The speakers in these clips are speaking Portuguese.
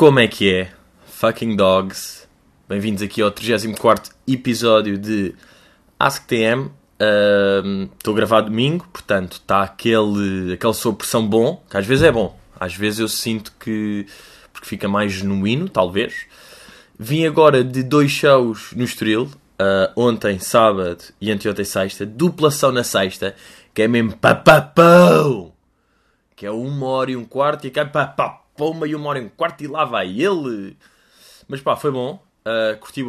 Como é que é? Fucking dogs. Bem-vindos aqui ao 34 episódio de AskTM. Estou uh, a gravar domingo, portanto está aquele, aquele sob bom, que às vezes é bom. Às vezes eu sinto que. porque fica mais genuíno, talvez. Vim agora de dois shows no Estoril. Uh, ontem, sábado e anteontem, sexta. Duplação na sexta, que é mesmo papapão! Que é uma hora e um quarto e cai papapão, e uma hora e um quarto e lá vai ele. Mas pá, foi bom. Uh, curti.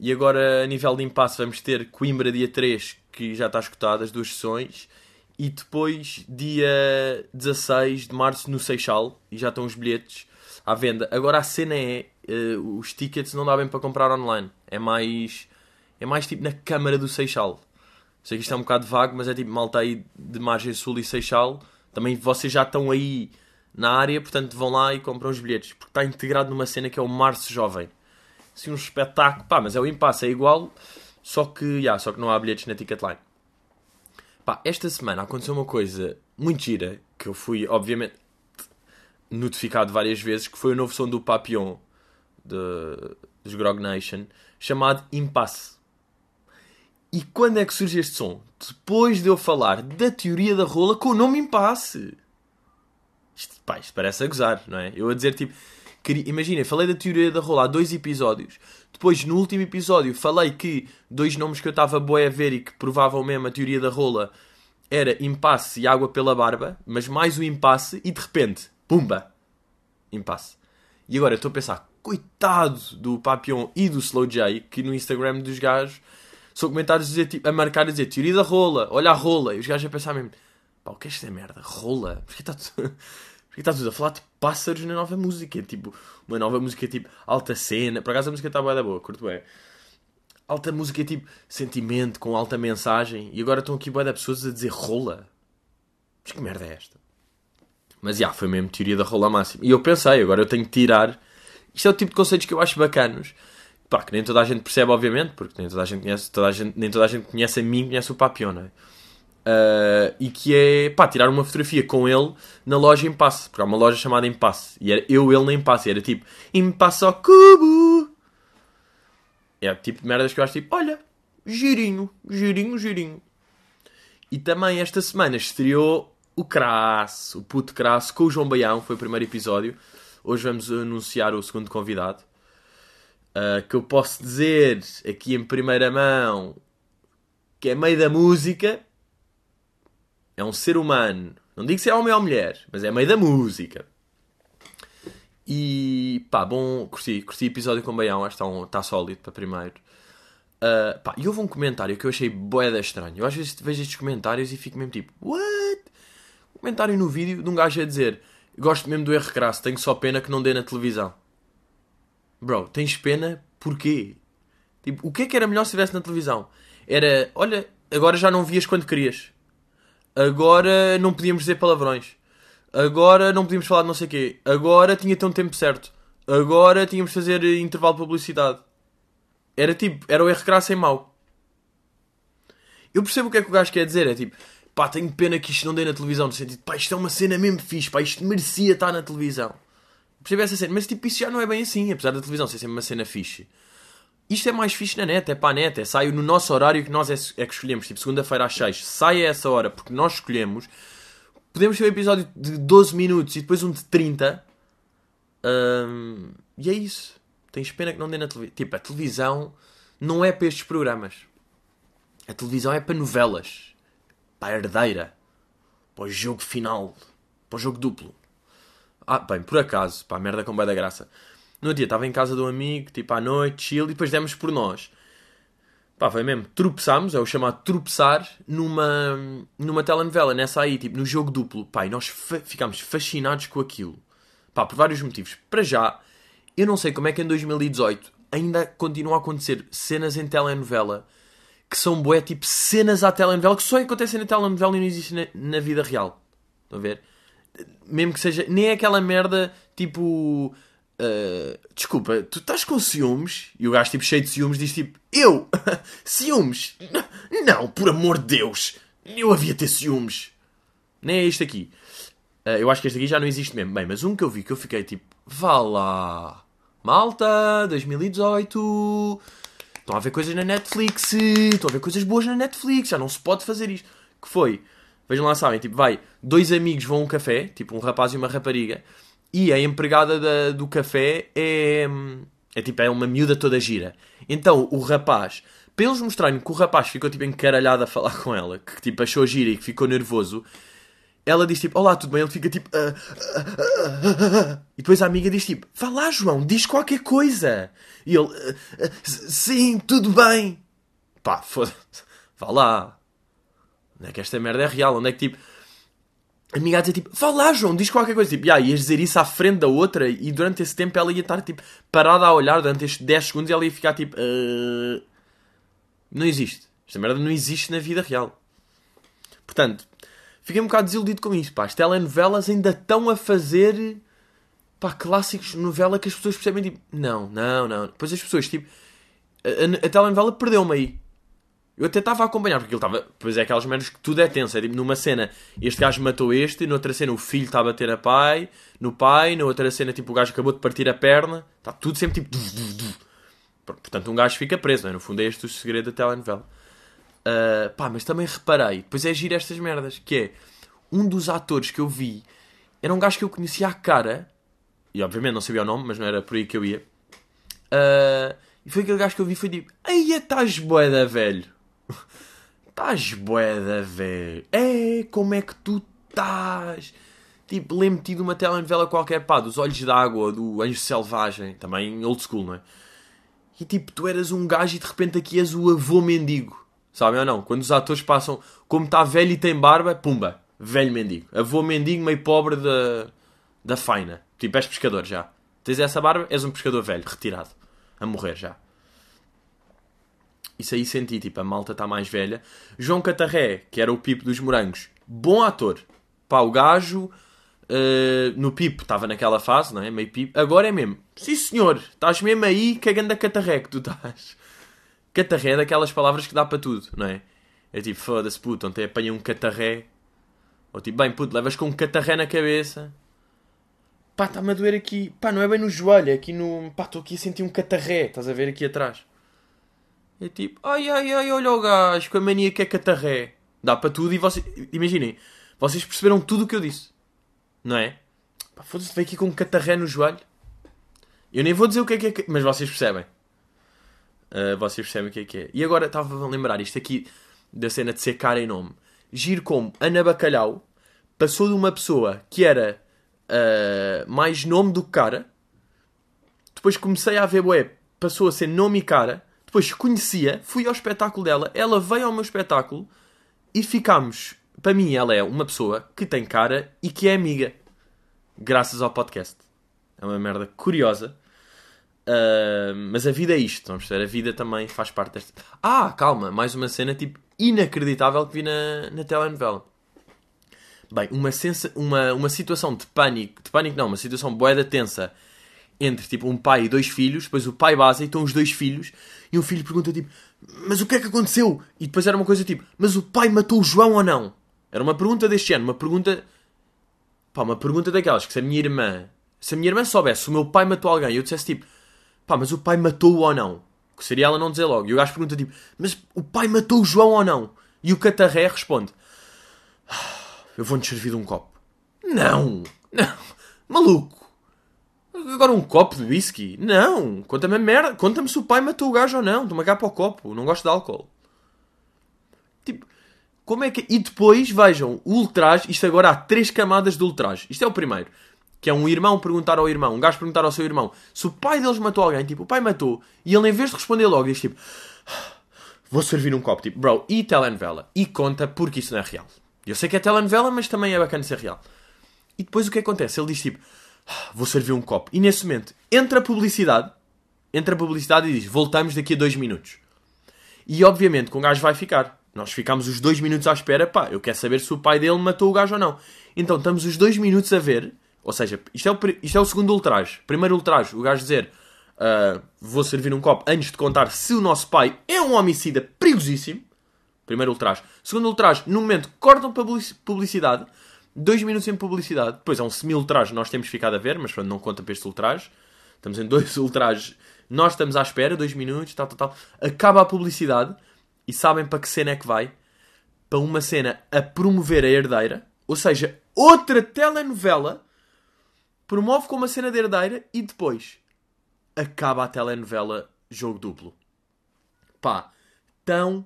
E agora, a nível de impasse, vamos ter Coimbra dia 3, que já está escutado, as duas sessões. E depois, dia 16 de março, no Seixal. E já estão os bilhetes à venda. Agora, a cena é... Uh, os tickets não dá bem para comprar online. É mais... É mais tipo na Câmara do Seixal. Sei que isto é um bocado vago, mas é tipo malta aí de Margem Sul e Seixal. Também vocês já estão aí na área, portanto vão lá e compram os bilhetes. Porque está integrado numa cena que é o Março Jovem assim, um espetáculo. Pá, mas é o impasse, é igual, só que, yeah, só que não há bilhetes na Ticketline. Pá, esta semana aconteceu uma coisa muito gira, que eu fui, obviamente, notificado várias vezes, que foi o novo som do Papillon, de, dos Grog Nation, chamado Impasse. E quando é que surge este som? Depois de eu falar da teoria da rola com o nome Impasse. Isto, pá, isto parece a gozar, não é? Eu a dizer tipo, Imagina, falei da teoria da rola há dois episódios. Depois, no último episódio, falei que dois nomes que eu estava boé a ver e que provavam mesmo a teoria da rola era impasse e água pela barba, mas mais o impasse e de repente, pumba, impasse. E agora eu estou a pensar, coitado do Papillon e do Slow J, que no Instagram dos gajos são comentários a, dizer, tipo, a marcar a dizer teoria da rola, olha a rola, e os gajos a pensar mesmo, pá, o que é esta merda? Rola? Porquê está tudo... E está tudo a falar de pássaros na nova música. Tipo, uma nova música tipo alta cena. Por acaso a música está boa da boa, curto bem. Alta música tipo sentimento, com alta mensagem. E agora estão aqui boa de pessoas a dizer rola. Mas que merda é esta? Mas já, yeah, foi mesmo teoria da rola máxima. E eu pensei, agora eu tenho que tirar. Isto é o tipo de conceitos que eu acho bacanos. Pá, que nem toda a gente percebe, obviamente, porque nem toda a gente conhece, toda a gente, nem toda a gente conhece a mim, conhece o Papião, não é? Uh, e que é pá, tirar uma fotografia com ele na loja Impasse, porque há uma loja chamada Impasse, e era eu ele na Impasse, e era tipo Impasse ao cubo. É tipo de merdas que eu acho tipo, olha, girinho, girinho, girinho. E também esta semana estreou o Crasso, o puto Crasso, com o João Baião, foi o primeiro episódio. Hoje vamos anunciar o segundo convidado. Uh, que eu posso dizer aqui em primeira mão que é meio da música é um ser humano. Não digo se é homem ou mulher, mas é meio da música. E pá, bom, curti, curti episódio com o Baião, acho que está, um, está sólido para primeiro. Uh, pá, e houve um comentário que eu achei boeda estranho. Eu às vezes vejo estes comentários e fico mesmo tipo, what? Um comentário no vídeo de um gajo a dizer: Gosto mesmo do erro crasso, tenho só pena que não dê na televisão. Bro, tens pena porquê? Tipo, o que é que era melhor se estivesse na televisão? Era, olha, agora já não vias quando querias. Agora não podíamos dizer palavrões. Agora não podíamos falar de não sei o quê. Agora tinha ter um tempo certo. Agora tínhamos de fazer intervalo de publicidade. Era tipo, era o erro crasso em mau. Eu percebo o que é que o gajo quer dizer. É tipo, pá, tenho pena que isto não dê na televisão. No sentido, pá, isto é uma cena mesmo fixe, pá, isto merecia estar na televisão. Percebo essa cena. Mas tipo, isso já não é bem assim, apesar da televisão ser sempre uma cena fixe. Isto é mais fixe na net, é para a net, é sai no nosso horário que nós é, é que escolhemos, tipo segunda-feira às 6, sai a essa hora porque nós escolhemos. Podemos ter um episódio de 12 minutos e depois um de 30. Um, e é isso. Tens pena que não dê na televisão. Tipo, a televisão não é para estes programas. A televisão é para novelas, para a herdeira, para o jogo final, para o jogo duplo. Ah, bem, por acaso, para a merda com bem da graça. No dia estava em casa de um amigo, tipo à noite, chill, e depois demos por nós. Pá, foi mesmo. Tropeçámos, é o chamado tropeçar, numa, numa telenovela, nessa aí, tipo, no jogo duplo. Pá, e nós fa ficámos fascinados com aquilo. Pá, por vários motivos. Para já, eu não sei como é que em 2018 ainda continua a acontecer cenas em telenovela que são bué, tipo, cenas à telenovela que só acontecem na telenovela e não existem na, na vida real. Estão a ver? Mesmo que seja. Nem é aquela merda, tipo Uh, desculpa, tu estás com ciúmes? E o gajo, tipo, cheio de ciúmes, diz tipo: Eu? ciúmes? Não, por amor de Deus! Eu havia ter ciúmes. Nem é este aqui. Uh, eu acho que este aqui já não existe mesmo. Bem, mas um que eu vi que eu fiquei tipo: vá lá. Malta, 2018. Estão a ver coisas na Netflix. Estão a ver coisas boas na Netflix. Já não se pode fazer isto. Que foi? Vejam lá, sabem, tipo, vai, dois amigos vão a um café, tipo um rapaz e uma rapariga, e a empregada da, do café é, é tipo, é uma miúda toda gira. Então o rapaz, para eles mostrarem que o rapaz ficou tipo encaralhado a falar com ela, que tipo achou gira e que ficou nervoso, ela diz tipo, olá, tudo bem? Ele fica tipo, ah, ah, ah, e depois a amiga diz tipo, vá lá, João, diz qualquer coisa. E ele, sim, tudo bem. Pá, foda-se, vá lá. Onde é que esta merda é real? Onde é que tipo. A amiga a dizer tipo, vá lá, João, diz qualquer coisa. Tipo, yeah, ias dizer isso à frente da outra e durante esse tempo ela ia estar tipo parada a olhar durante estes 10 segundos e ela ia ficar tipo. Uh... Não existe. Esta merda não existe na vida real. Portanto, fiquei um bocado desiludido com isso. Pá. As telenovelas ainda estão a fazer pá, clássicos novela que as pessoas percebem tipo, não, não, não. Depois as pessoas tipo. A, a, a telenovela perdeu-me aí. Eu até estava a acompanhar, porque ele estava. Pois é, aquelas merdas que tudo é tenso. É tipo, numa cena, este gajo matou este, noutra cena, o filho está a bater a pai, no pai, na outra cena, tipo, o gajo acabou de partir a perna. Está tudo sempre tipo. Portanto, um gajo fica preso, não é? No fundo, é este o segredo da telenovela. Uh, pá, mas também reparei, depois é giro estas merdas, que é um dos atores que eu vi era um gajo que eu conhecia a cara, e obviamente não sabia o nome, mas não era por aí que eu ia. Uh, e foi aquele gajo que eu vi foi tipo, aí estás boeda, velho. Estás boeda, velho. É, como é que tu estás? Tipo, lembro-te de uma telenovela qualquer, pá, dos Olhos d'Água, do Anjo Selvagem, também old school, não é? E tipo, tu eras um gajo e de repente aqui és o avô mendigo. Sabem ou não? Quando os atores passam, como está velho e tem barba, pumba, velho mendigo. Avô mendigo meio pobre da, da faina. Tipo, és pescador já. Tens essa barba, és um pescador velho, retirado. A morrer já. Isso aí senti, tipo, a malta está mais velha. João Catarré, que era o Pipo dos Morangos, bom ator. Pá, o gajo uh, no Pipo estava naquela fase, não é? Meio Pipo. Agora é mesmo. Sim senhor, estás mesmo aí cagando a Catarré que tu estás. Catarré é daquelas palavras que dá para tudo, não é? É tipo, foda-se puto, ontem apanhei um catarré. Ou tipo, bem puto, levas com um catarré na cabeça. Pá, está-me a doer aqui. Pá, não é bem no joelho, é aqui no. Pá, estou aqui a sentir um catarré, estás a ver aqui atrás. É tipo, ai ai ai, olha o gajo com a mania que é catarré. Dá para tudo e vocês. Imaginem, vocês perceberam tudo o que eu disse. Não é? Foda-se, veio aqui com um catarré no joelho. Eu nem vou dizer o que é que é, mas vocês percebem. Uh, vocês percebem o que é que é. E agora estava a lembrar isto aqui da cena de ser cara em nome. Giro como Ana Bacalhau passou de uma pessoa que era uh, mais nome do que cara. Depois comecei a ver, ué, passou a ser nome e cara. Depois conhecia, fui ao espetáculo dela, ela veio ao meu espetáculo e ficámos. Para mim, ela é uma pessoa que tem cara e que é amiga. Graças ao podcast. É uma merda curiosa. Uh, mas a vida é isto, vamos ver. A vida também faz parte desta. Ah, calma, mais uma cena tipo inacreditável que vi na, na telenovela. Bem, uma, sensa, uma, uma situação de pânico, de pânico não, uma situação boeda tensa entre tipo um pai e dois filhos, depois o pai base e estão os dois filhos, e o filho pergunta tipo, mas o que é que aconteceu? E depois era uma coisa tipo, mas o pai matou o João ou não? Era uma pergunta deste ano, uma pergunta. Pá, uma pergunta daquelas que se a minha irmã. Se a minha irmã soubesse se o meu pai matou alguém e eu dissesse tipo, pá, mas o pai matou-o ou não? Que seria ela não dizer logo. E o gajo pergunta tipo, mas o pai matou o João ou não? E o catarré responde, ah, eu vou-nos servir de um copo. Não! Não! Maluco! Agora um copo de whisky? Não! Conta-me merda. Conta-me se o pai matou o gajo ou não. Toma cá para o copo. Não gosto de álcool. Tipo, como é que. E depois, vejam, o ultraje. Isto agora há três camadas de ultraje. Isto é o primeiro. Que é um irmão perguntar ao irmão, um gajo perguntar ao seu irmão se o pai deles matou alguém. Tipo, o pai matou. E ele, em vez de responder logo, diz tipo: Vou servir um copo. Tipo, bro, e telenovela? E conta porque isso não é real. Eu sei que é telenovela, mas também é bacana ser real. E depois o que acontece? Ele diz tipo: vou servir um copo. E nesse momento entra a publicidade, entra a publicidade e diz: voltamos daqui a dois minutos. E obviamente que o gajo vai ficar. Nós ficamos os dois minutos à espera, pá, eu quero saber se o pai dele matou o gajo ou não. Então estamos os dois minutos a ver, ou seja, isto é o, isto é o segundo ultraje. Primeiro ultraje, o gajo dizer: uh, vou servir um copo antes de contar se o nosso pai é um homicida perigosíssimo. Primeiro ultraje. Segundo ultraje, no momento cortam publicidade Dois minutos em publicidade. Depois é um semi-ultraje, nós temos ficado a ver, mas pronto, não conta para este ultraje. Estamos em dois ultrajes, nós estamos à espera, dois minutos, tal, tal, tal. Acaba a publicidade e sabem para que cena é que vai? Para uma cena a promover a herdeira, ou seja, outra telenovela promove com uma cena de herdeira e depois acaba a telenovela jogo duplo. Pá, estão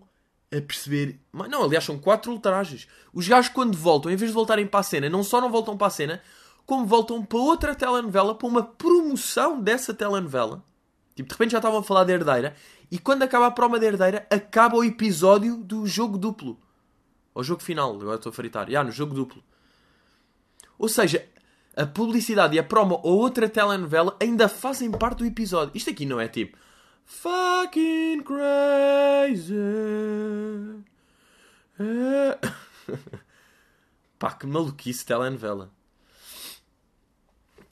a perceber. Não, aliás, são quatro ultrajes. Os gajos, quando voltam, em vez de voltarem para a cena, não só não voltam para a cena, como voltam para outra telenovela, para uma promoção dessa telenovela. Tipo, de repente já estavam a falar da herdeira, e quando acaba a prova da herdeira, acaba o episódio do jogo duplo. Ou jogo final, agora estou a fritar. Já, no jogo duplo. Ou seja, a publicidade e a promo ou outra telenovela ainda fazem parte do episódio. Isto aqui não é tipo fucking crazy. Pá, que maluquice telenovela.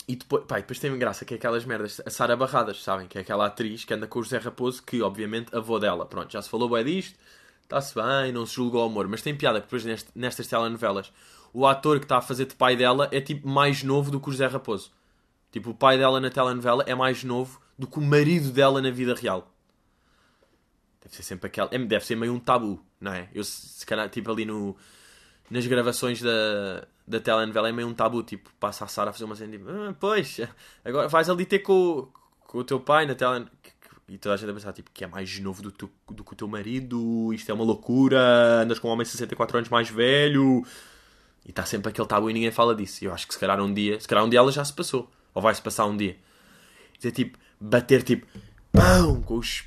E depois, pá, depois tem graça que é aquelas merdas. A Sara Barradas, sabem? Que é aquela atriz que anda com o José Raposo, que obviamente avô dela. Pronto, já se falou bem disto, está-se bem, não se julgou o amor. Mas tem piada que depois neste, nestas telenovelas o ator que está a fazer de pai dela é tipo mais novo do que o José Raposo. Tipo, o pai dela na telenovela é mais novo do que o marido dela na vida real. Deve ser sempre aquela. É, deve ser meio um tabu, não é? Eu, se calhar, tipo, ali no, nas gravações da, da telenovela é meio um tabu. Tipo, passa a Sara a fazer uma cena tipo, ah, pois, agora vais ali ter com, com o teu pai na telenovela. E toda a gente a pensar, tipo, que é mais novo do, do que o teu marido, isto é uma loucura, andas com um homem de 64 anos mais velho. E está sempre aquele tabu e ninguém fala disso. Eu acho que se calhar um dia, se calhar um dia ela já se passou. Ou vai-se passar um dia. Dizer tipo, bater tipo, pão, com os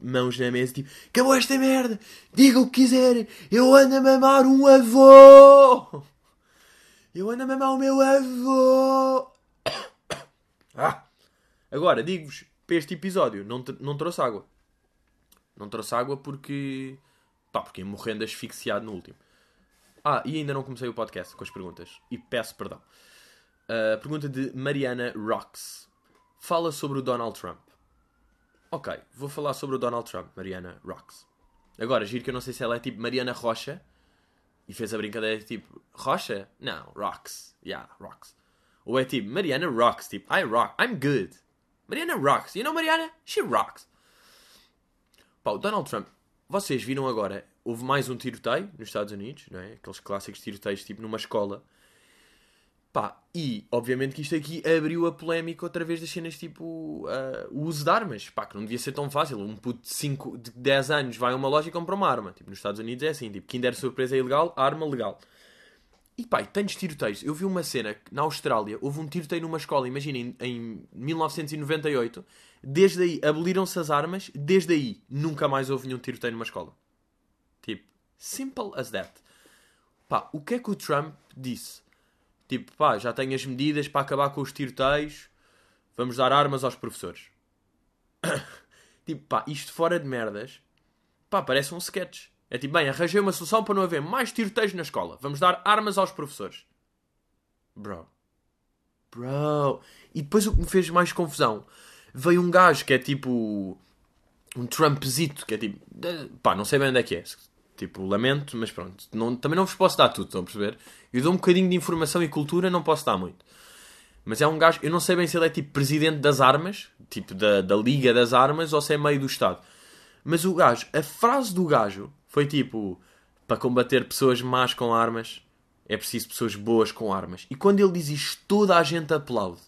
mãos na mesa, tipo, acabou esta merda, diga o que quiser, eu ando a mamar um avô, eu ando a mamar o meu avô. Ah. Agora, digo-vos, para este episódio, não, não trouxe água. Não trouxe água porque, pá, porque morrendo asfixiado no último. Ah, e ainda não comecei o podcast com as perguntas. E peço perdão. Uh, pergunta de Mariana Rocks. Fala sobre o Donald Trump. Ok, vou falar sobre o Donald Trump, Mariana Rocks. Agora, giro que eu não sei se ela é tipo Mariana Rocha e fez a brincadeira tipo Rocha? Não, Rocks. Yeah, Rocks. Ou é tipo Mariana Rocks, tipo I rock, I'm good. Mariana Rocks. You know Mariana? She rocks. Pá, o Donald Trump, vocês viram agora houve mais um tiroteio nos Estados Unidos, não é? Aqueles clássicos tiroteios tipo numa escola. Pá, e obviamente que isto aqui abriu a polémica outra vez das cenas tipo uh, o uso de armas. Pá, que não devia ser tão fácil. Um puto de, 5, de 10 anos vai a uma loja e compra uma arma. Tipo, nos Estados Unidos é assim, tipo, Kinder Surpresa é ilegal, arma legal. E pá, e tantos tiroteios. Eu vi uma cena na Austrália, houve um tiroteio numa escola, imaginem, em 1998. Desde aí aboliram-se as armas, desde aí nunca mais houve nenhum tiroteio numa escola. Tipo, simple as that. Pá, o que é que o Trump disse? Tipo, pá, já tenho as medidas para acabar com os tiroteios, vamos dar armas aos professores. tipo, pá, isto fora de merdas, pá, parece um sketch. É tipo, bem, arranjei uma solução para não haver mais tiroteios na escola. Vamos dar armas aos professores. Bro. Bro. E depois o que me fez mais confusão, veio um gajo que é tipo um Trumpzito, que é tipo, pá, não sei bem onde é que é. Tipo, lamento, mas pronto. Não, também não vos posso dar tudo, estão a perceber? Eu dou um bocadinho de informação e cultura, não posso dar muito. Mas é um gajo, eu não sei bem se ele é tipo presidente das armas, tipo da, da Liga das Armas, ou se é meio do Estado. Mas o gajo, a frase do gajo foi tipo: para combater pessoas más com armas, é preciso pessoas boas com armas. E quando ele diz isto, toda a gente aplaude.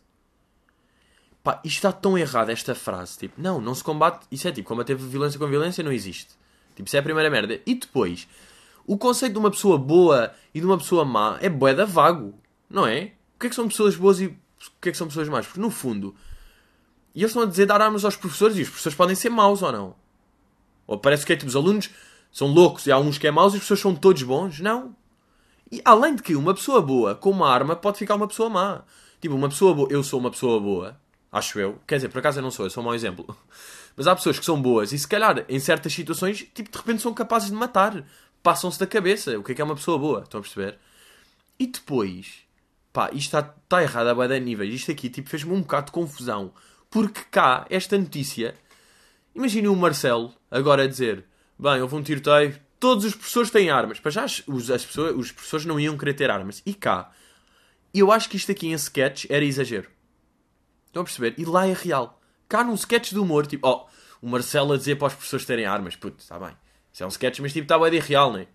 Pá, isto está tão errado, esta frase. Tipo, não, não se combate. Isso é tipo, combater violência com violência não existe. Tipo, isso é a primeira merda. E depois, o conceito de uma pessoa boa e de uma pessoa má é boeda vago, não é? O que é que são pessoas boas e o que é que são pessoas más? Porque no fundo, e eles estão a dizer dar armas aos professores e os professores podem ser maus ou não? Ou parece que é tipo, os alunos são loucos e há uns que é maus e os professores são todos bons? Não. E além de que uma pessoa boa com uma arma pode ficar uma pessoa má. Tipo, uma pessoa boa, eu sou uma pessoa boa, acho eu. Quer dizer, por acaso eu não sou, eu sou um mau exemplo. Mas há pessoas que são boas e se calhar em certas situações, tipo, de repente são capazes de matar. Passam-se da cabeça. O que é que é uma pessoa boa? Estão a perceber? E depois, pá, isto está tá errado a bada níveis. Isto aqui, tipo, fez-me um bocado de confusão. Porque cá, esta notícia, imaginem o Marcelo agora a dizer: Bem, houve um tiroteio, todos os professores têm armas. Para já as pessoas, os professores não iam querer ter armas. E cá, eu acho que isto aqui em sketch era exagero. Estão a perceber? E lá é real. Cá num sketch de humor, tipo, ó, oh, o Marcelo a dizer para os professores terem armas. Puto, está bem. Isso é um sketch, mas tipo, está bem de real, não é?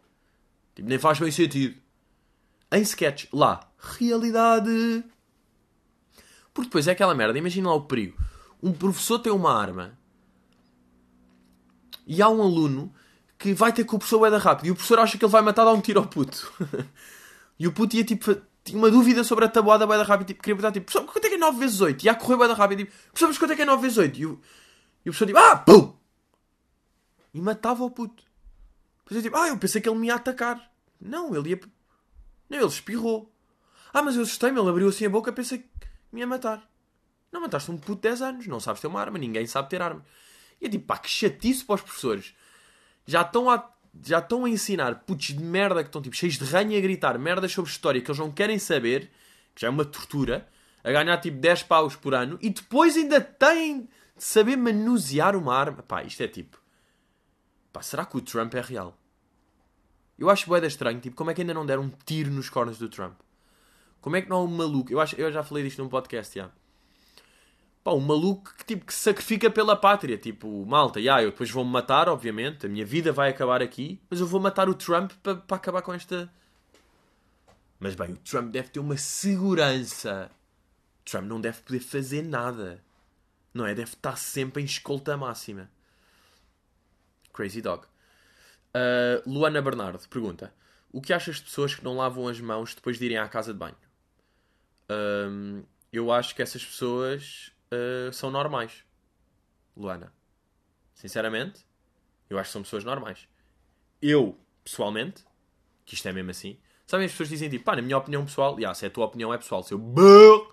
Tipo, nem faz bem sentido. Em sketch, lá, realidade. Porque depois é aquela merda, imagina lá o perigo. Um professor tem uma arma e há um aluno que vai ter com o professor da rápido e o professor acha que ele vai matar dar um tiro ao puto. e o puto ia tipo tinha uma dúvida sobre a tabuada da rápida, tipo, queria perguntar, tipo, professor, quanto é que é 9 vezes 8? E ia correr da rápida, tipo, professor, mas quanto é que é 9 vezes 8? E o, e o professor, tipo, ah, pum! E matava o puto. Depois eu, tipo, ah, eu pensei que ele me ia atacar. Não, ele ia... Não, ele espirrou. Ah, mas eu assustei-me, ele abriu assim a boca, pensei que me ia matar. Não mataste um puto de 10 anos, não sabes ter uma arma, ninguém sabe ter arma. E é tipo, pá, que chatice para os professores. Já estão a já estão a ensinar putos de merda que estão tipo cheios de ranho a gritar merdas sobre história que eles não querem saber, que já é uma tortura, a ganhar tipo 10 paus por ano e depois ainda têm de saber manusear uma arma. Pá, isto é tipo. Pá, será que o Trump é real? Eu acho boeda estranho, tipo, como é que ainda não deram um tiro nos cornos do Trump? Como é que não há um maluco? Eu, acho, eu já falei disto num podcast, já. Pá, um maluco que, tipo, que se sacrifica pela pátria. Tipo, malta, yeah, eu depois vou-me matar, obviamente. A minha vida vai acabar aqui. Mas eu vou matar o Trump para pa acabar com esta... Mas bem, o Trump deve ter uma segurança. Trump não deve poder fazer nada. Não é? Deve estar sempre em escolta máxima. Crazy Dog. Uh, Luana Bernardo pergunta: O que achas de pessoas que não lavam as mãos depois de irem à casa de banho? Uh, eu acho que essas pessoas uh, são normais. Luana. Sinceramente, eu acho que são pessoas normais. Eu, pessoalmente, que isto é mesmo assim, sabem, as pessoas dizem tipo, pá, na minha opinião pessoal, yeah, se é a tua opinião é pessoal, se eu. Uh,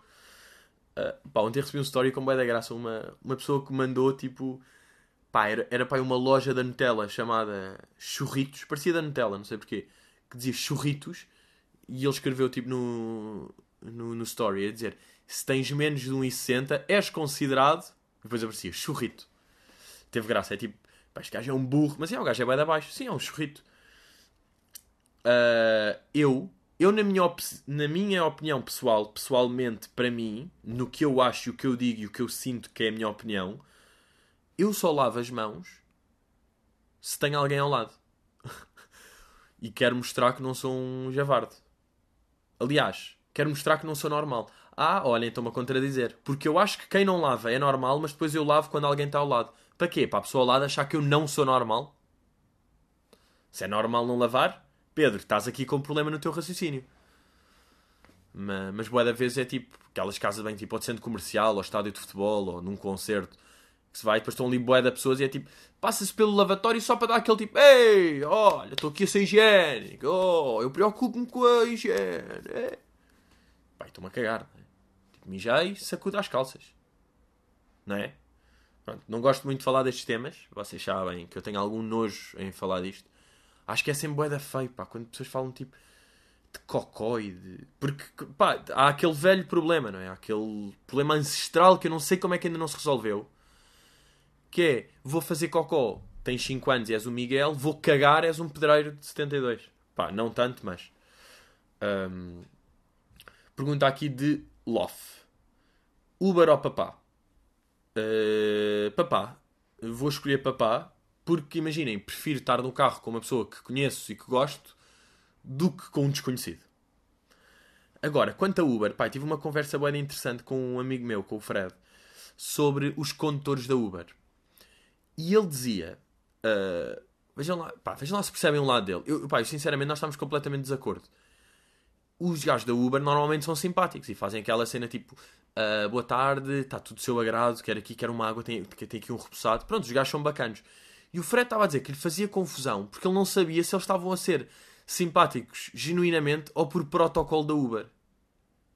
pá, ontem recebi um story com boa da graça, uma, uma pessoa que mandou tipo. Pá, era, era pá, uma loja da Nutella chamada Churritos, parecia da Nutella, não sei porquê, que dizia Churritos, e ele escreveu tipo no, no, no story a dizer se tens menos de 1,60 és considerado. Depois aparecia churrito. Teve graça, é tipo, pá, este gajo é um burro, mas é, o gajo é bem de abaixo. Sim, é um churrito. Uh, eu, eu na minha, na minha opinião pessoal, pessoalmente, para mim, no que eu acho, o que eu digo e o que eu sinto que é a minha opinião, eu só lavo as mãos se tem alguém ao lado. e quero mostrar que não sou um javarde. Aliás, quero mostrar que não sou normal. Ah, olha, então-me a contradizer. Porque eu acho que quem não lava é normal, mas depois eu lavo quando alguém está ao lado. Para quê? Para a pessoa ao lado achar que eu não sou normal? Se é normal não lavar, Pedro, estás aqui com um problema no teu raciocínio. Mas, mas boa da vez é tipo aquelas casas bem tipo ao centro comercial, ao estádio de futebol, ou num concerto que se vai, depois estão ali boé de pessoas e é tipo, passa-se pelo lavatório só para dar aquele tipo, ei, olha, estou aqui a ser higiênico, oh, eu preocupo-me com a higiene. Pai, estou-me a cagar mijei, sacudo as calças. Não é? Pronto, não gosto muito de falar destes temas. Vocês sabem que eu tenho algum nojo em falar disto. Acho que é sempre boeda feio, pá. Quando pessoas falam tipo de cocó e de. Porque, pá, há aquele velho problema, não é? Há aquele problema ancestral que eu não sei como é que ainda não se resolveu. Que é, vou fazer cocó, tens 5 anos e és o Miguel, vou cagar, és um pedreiro de 72. Pá, não tanto, mas. Um... Pergunta aqui de Lof. Uber ou papá? Uh, papá. Vou escolher papá porque, imaginem, prefiro estar no carro com uma pessoa que conheço e que gosto do que com um desconhecido. Agora, quanto a Uber, pai, tive uma conversa bem interessante com um amigo meu, com o Fred, sobre os condutores da Uber. E ele dizia: uh, vejam, lá, pá, vejam lá se percebem um lado dele. Eu, sinceramente, nós estamos completamente de desacordo os gajos da Uber normalmente são simpáticos e fazem aquela cena tipo uh, boa tarde, está tudo do seu agrado, quer aqui, quer uma água, tem, tem aqui um repousado. Pronto, os gajos são bacanos. E o Fred estava a dizer que lhe fazia confusão porque ele não sabia se eles estavam a ser simpáticos genuinamente ou por protocolo da Uber.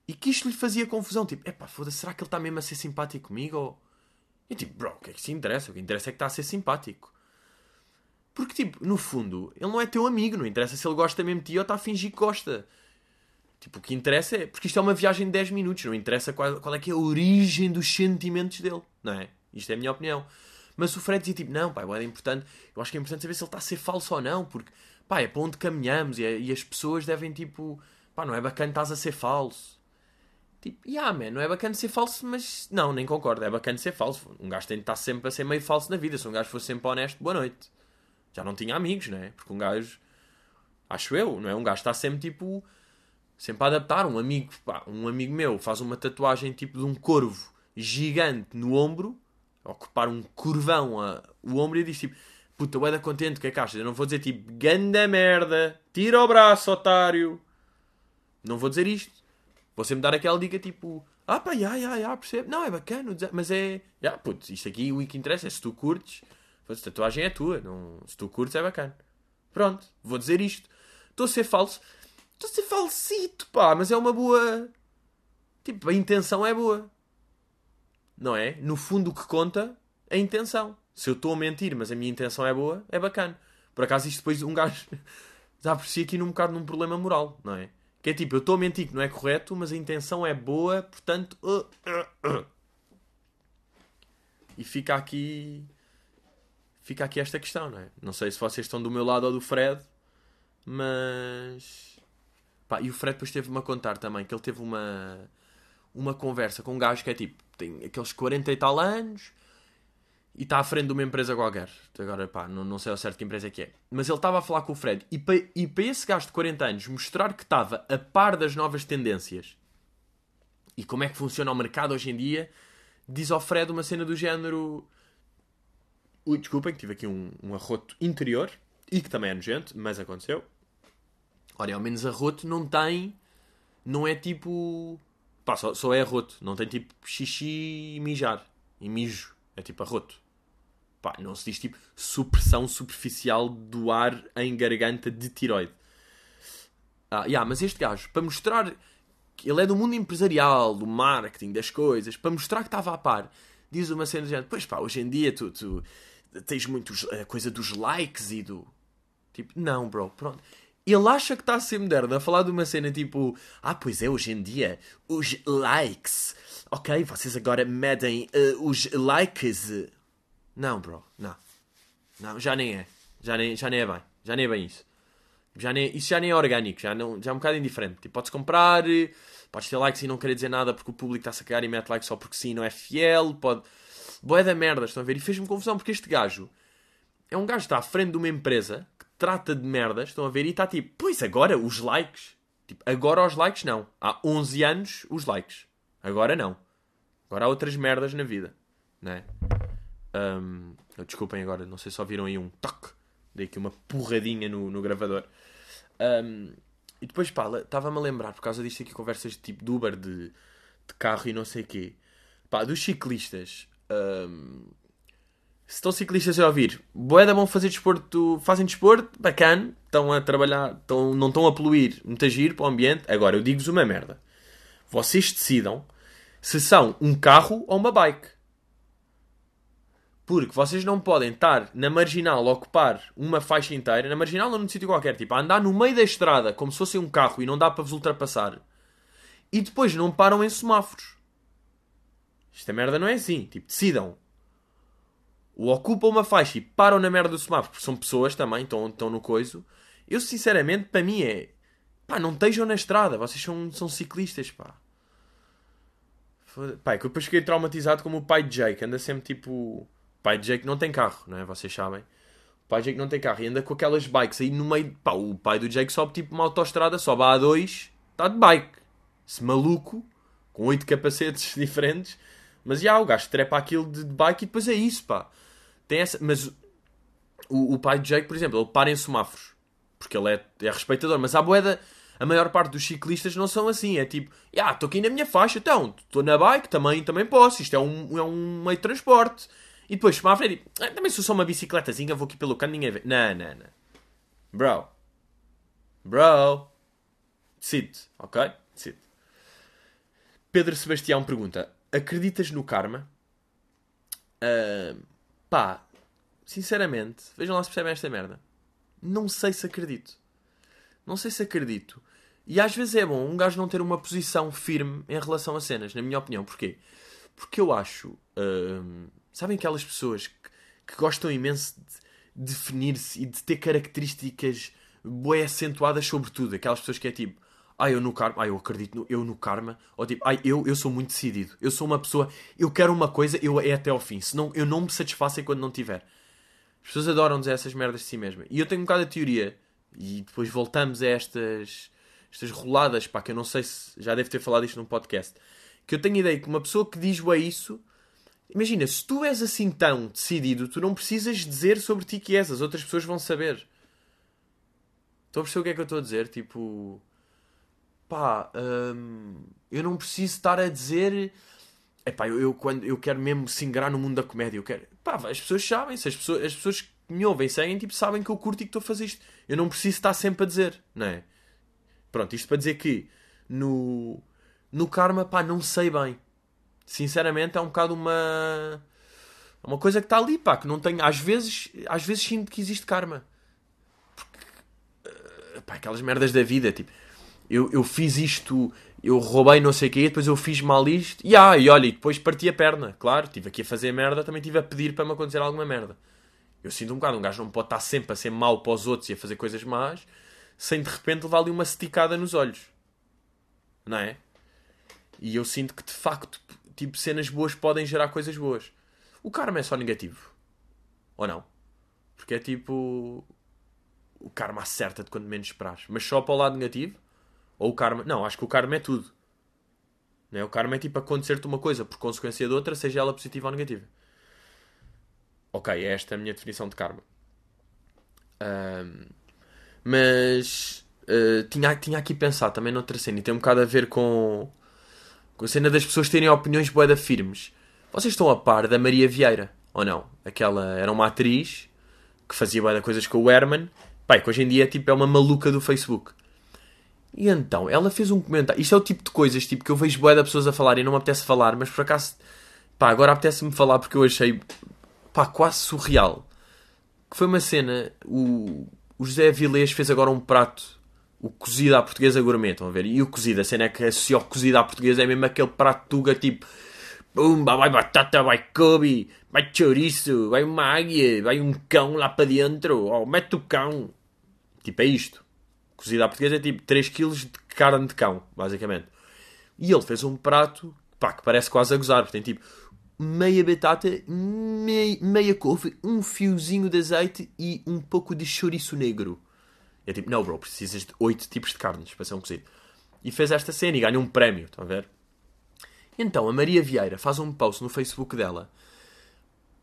E que isto lhe fazia confusão. Tipo, epá, foda-se, será que ele está mesmo a ser simpático comigo? Ou... E tipo, bro, o que é que se interessa? O que interessa é que está a ser simpático. Porque, tipo, no fundo, ele não é teu amigo. Não interessa se ele gosta mesmo de ti ou está a fingir que gosta. Tipo, o que interessa é. Porque isto é uma viagem de 10 minutos, não interessa qual, qual é que é a origem dos sentimentos dele, não é? Isto é a minha opinião. Mas o Fred dizia tipo, não, pá, é importante. Eu acho que é importante saber se ele está a ser falso ou não, porque pá, é para onde caminhamos e, é- e as pessoas devem, tipo, pá, não é bacana estás a ser falso. Tipo, yeah, man, não é bacana ser falso, mas não, nem concordo, é bacana ser falso. Um gajo tem de estar sempre a ser meio falso na vida. Se um gajo fosse sempre honesto, boa noite. Já não tinha amigos, né? Porque um gajo, acho eu, não é? Um gajo está sempre tipo, sempre a adaptar. Um amigo, pá, um amigo meu faz uma tatuagem tipo de um corvo gigante no ombro, ocupar um curvão a, o ombro e diz tipo, puta, ué contente, o que é que achas? Eu não vou dizer tipo, ganda merda, tira o braço, otário. Não vou dizer isto. Vou sempre dar aquela dica tipo, ah pá, já, já, já, percebo. Não, é bacana, mas é, já, putz, isto aqui o que interessa é se tu curtes, a tatuagem é tua, não, se tu curtes é bacana. Pronto, vou dizer isto. Estou a ser falso, estou a ser falsito, pá, mas é uma boa. Tipo, a intenção é boa. Não é? No fundo, o que conta é a intenção. Se eu estou a mentir, mas a minha intenção é boa, é bacana. Por acaso, isto depois um gajo já si aqui num bocado num problema moral, não é? Que é tipo, eu estou a mentir que não é correto, mas a intenção é boa, portanto. Uh, uh, uh. E fica aqui. Fica aqui esta questão, não é? Não sei se vocês estão do meu lado ou do Fred, mas. Pá, e o Fred depois teve-me a contar também que ele teve uma. Uma conversa com um gajo que é tipo, tem aqueles 40 e tal anos e está à frente de uma empresa qualquer. Agora, pá, não, não sei ao certo que empresa é que é. Mas ele estava a falar com o Fred. E para, e para esse gajo de 40 anos mostrar que estava a par das novas tendências e como é que funciona o mercado hoje em dia, diz ao Fred uma cena do género. Ui, desculpem, que tive aqui um, um arroto interior e que também é nojento, mas aconteceu. Olha, ao menos arroto não tem. Não é tipo. Pá, só, só é arroto. Não tem tipo xixi e mijar. E mijo. É tipo arroto. Pá, não se diz tipo supressão superficial do ar em garganta de tiroide. Ah, yeah, mas este gajo, para mostrar que ele é do mundo empresarial, do marketing, das coisas, para mostrar que estava a par, diz uma cena de gente, pois pá, hoje em dia tu, tu tens muito a coisa dos likes e do. Tipo, não, bro, pronto. Ele acha que está a ser moderno a falar de uma cena tipo, ah, pois é, hoje em dia, os likes. Ok, vocês agora medem uh, os likes. Não, bro, não. Não, já nem é. Já nem, já nem é bem. Já nem é bem isso. Já nem, isso já nem é orgânico, já, não, já é um bocado indiferente. Tipo, podes comprar, podes ter likes e não querer dizer nada porque o público está-se a cagar e mete likes só porque sim, não é fiel. Pode. Boé da merda, estão a ver? E fez-me confusão porque este gajo é um gajo que está à frente de uma empresa trata de merdas, estão a ver? E está tipo, pois agora os likes. Tipo, agora os likes não. Há 11 anos os likes. Agora não. Agora há outras merdas na vida, né? Um, desculpem agora, não sei se só viram aí um toque. Dei aqui uma porradinha no, no gravador. Um, e depois, pá, estava-me a lembrar, por causa disto aqui, conversas de tipo de Uber, de, de carro e não sei o quê. Pá, dos ciclistas. Um, se estão ciclistas a ouvir, boeda bom fazer desporto, fazem desporto, bacana, estão a trabalhar, estão, não estão a poluir, muito agir para o ambiente. Agora, eu digo-vos uma merda. Vocês decidam se são um carro ou uma bike. Porque vocês não podem estar na marginal a ocupar uma faixa inteira, na marginal ou num sítio qualquer, tipo, a andar no meio da estrada como se fosse um carro e não dá para vos ultrapassar. E depois não param em semáforos. Esta merda não é assim. Tipo, decidam. Ou ocupam uma faixa e param na merda do semáforo, porque são pessoas também, estão, estão no coiso. Eu, sinceramente, para mim é... Pá, não estejam na estrada. Vocês são, são ciclistas, pá. Pá, é que eu depois fiquei traumatizado como o pai de Jake. Anda sempre tipo. O pai de Jake não tem carro, não é? Vocês sabem. O pai de Jake não tem carro e anda com aquelas bikes aí no meio. Pá, o pai do Jake sobe tipo uma autoestrada, sobe a A2, está de bike. Esse maluco, com oito capacetes diferentes. Mas já, o gajo trepa aquilo de bike e depois é isso, pá. Tem essa. Mas o, o pai de Jake, por exemplo, ele para em semáforos. Porque ele é, é respeitador. Mas há boeda a maior parte dos ciclistas não são assim. É tipo, ah, estou aqui na minha faixa, então, estou na bike, também, também posso. Isto é um, é um meio de transporte. E depois, para a frente, ah, também sou só uma bicicletazinha, vou aqui pelo canto, ninguém vê. Não, não, não. Bro. Bro. Decide, ok? Decide. Pedro Sebastião pergunta: Acreditas no karma? Uh, pá, sinceramente, vejam lá se percebem esta merda. Não sei se acredito. Não sei se acredito. E às vezes é bom um gajo não ter uma posição firme em relação a cenas, na minha opinião. Porquê? Porque eu acho. Hum, sabem aquelas pessoas que, que gostam imenso de definir-se e de ter características bué acentuadas sobre tudo. Aquelas pessoas que é tipo, ah, eu no karma, ah, eu acredito no, eu no karma, ou tipo, ah, eu, eu sou muito decidido. Eu sou uma pessoa, eu quero uma coisa, eu é até ao fim. Senão eu não me satisfaço enquanto não tiver. As pessoas adoram dizer essas merdas de si mesmas. E eu tenho um bocado a teoria, e depois voltamos a estas, estas roladas, pá, que eu não sei se já deve ter falado isto num podcast. Que eu tenho a ideia que uma pessoa que diz bué isso, imagina, se tu és assim tão decidido, tu não precisas dizer sobre ti que és, as outras pessoas vão saber. Estou a perceber o que é que eu estou a dizer? Tipo pá, hum, eu não preciso estar a dizer. Epá, eu, eu, quando, eu quero mesmo se no mundo da comédia. Eu quero. Pá, as pessoas sabem, se as pessoas, as pessoas que me ouvem seguem, tipo, sabem que eu curto e que estou a fazer isto. Eu não preciso estar sempre a dizer, não é? Pronto, isto para dizer que no, no Karma, pá, não sei bem. Sinceramente, é um bocado uma. Uma coisa que está ali, pá, que não tenho. Às vezes, às vezes sinto que existe karma. Porque. Uh, pá, aquelas merdas da vida, tipo eu, eu fiz isto, eu roubei não sei o quê, depois eu fiz mal isto, e, ah, e olha, e depois parti a perna. Claro, estive aqui a fazer merda, também estive a pedir para me acontecer alguma merda. Eu sinto um bocado, um gajo não pode estar sempre a ser mau para os outros e a fazer coisas más, sem de repente levar ali uma esticada nos olhos. Não é? E eu sinto que de facto, tipo, cenas boas podem gerar coisas boas. O karma é só negativo. Ou não? Porque é tipo. O karma acerta-te quando menos esperas. Mas só para o lado negativo. Ou o karma. Não, acho que o karma é tudo. Não é? O karma é tipo acontecer-te uma coisa por consequência de outra, seja ela positiva ou negativa. Ok, é esta a minha definição de karma. Um, mas uh, tinha, tinha aqui pensado também noutra cena e tem um bocado a ver com, com a cena das pessoas terem opiniões boeda firmes. Vocês estão a par da Maria Vieira, ou não? Aquela era uma atriz que fazia boeda coisas com o Herman. Pai, que hoje em dia tipo, é uma maluca do Facebook. E então, ela fez um comentário. Isto é o tipo de coisas tipo, que eu vejo boé de pessoas a falar e não me apetece falar, mas por acaso, pá, agora apetece-me falar porque eu achei, pá, quase surreal. Que foi uma cena, o, o José Avilés fez agora um prato, o cozido à portuguesa gourmet, estão a ver? E o cozido, a cena é que associa o cozido à portuguesa é mesmo aquele prato tuga tipo, pumba, vai batata, vai couve, vai chouriço, vai uma águia, vai um cão lá para dentro, oh, mete o cão. Tipo, é isto. Cozida à portuguesa é tipo 3 kg de carne de cão, basicamente. E ele fez um prato pá, que parece quase a gozar, porque tem tipo meia batata, meia, meia couve, um fiozinho de azeite e um pouco de chouriço negro. É tipo, não, bro, precisas de 8 tipos de carnes para ser um cozido. E fez esta cena e ganhou um prémio, estão a ver? Então a Maria Vieira faz um post no Facebook dela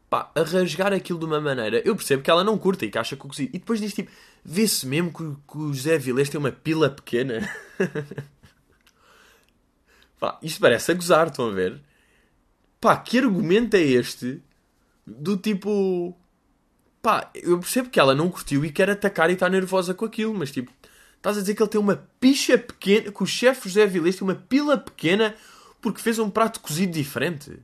pá, a rasgar aquilo de uma maneira. Eu percebo que ela não curta e que acha que cozido. E depois diz tipo, vê-se mesmo que, que, o José Vilés tem uma pila pequena. pá, isto parece a gozar, estão a ver? Pá, que argumento é este? Do tipo. Pá, eu percebo que ela não curtiu e quer atacar e está nervosa com aquilo, mas tipo, estás a dizer que ele tem uma picha pequena, que o chefe José Vilés tem uma pila pequena porque fez um prato cozido diferente.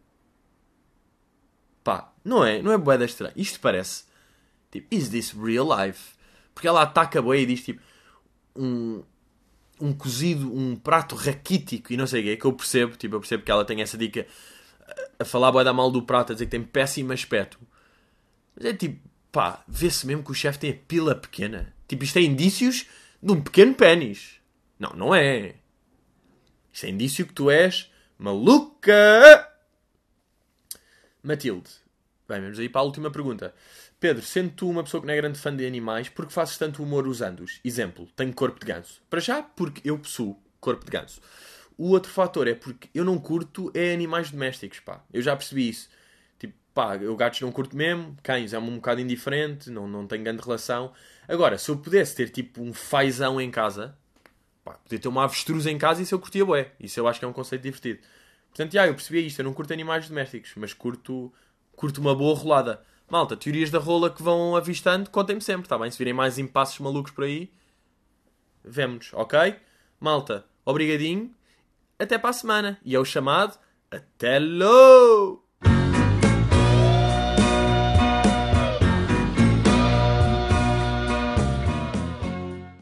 Não é? Não é boeda estranha. Isto parece. Tipo, is this real life? Porque ela ataca a e diz tipo. Um, um cozido, um prato raquítico e não sei o quê, que eu percebo, tipo, eu percebo que ela tem essa dica a falar boa da mal do prato, a dizer que tem péssimo aspecto. Mas é tipo, pá, vê-se mesmo que o chefe tem a pila pequena. Tipo, isto é indícios de um pequeno pênis. Não, não é. Isto é indício que tu és maluca. Matilde. Bem, vamos aí para a última pergunta. Pedro, sendo tu uma pessoa que não é grande fã de animais, por que fazes tanto humor usando-os? Exemplo, tenho corpo de ganso. Para já, porque eu possuo corpo de ganso. O outro fator é porque eu não curto é animais domésticos, pá. Eu já percebi isso. Tipo, pá, eu gatos não curto mesmo, cães é um bocado indiferente, não, não tenho grande relação. Agora, se eu pudesse ter tipo um fazão em casa, pá, podia ter uma avestruz em casa isso eu curtia bué. Isso eu acho que é um conceito divertido. Portanto, já, eu percebi isto. Eu não curto animais domésticos, mas curto, curto uma boa rolada. Malta, teorias da rola que vão avistando, contem-me sempre, está bem? Se virem mais impasses malucos por aí, vemo-nos, ok? Malta, obrigadinho, até para a semana. E é o chamado Até logo!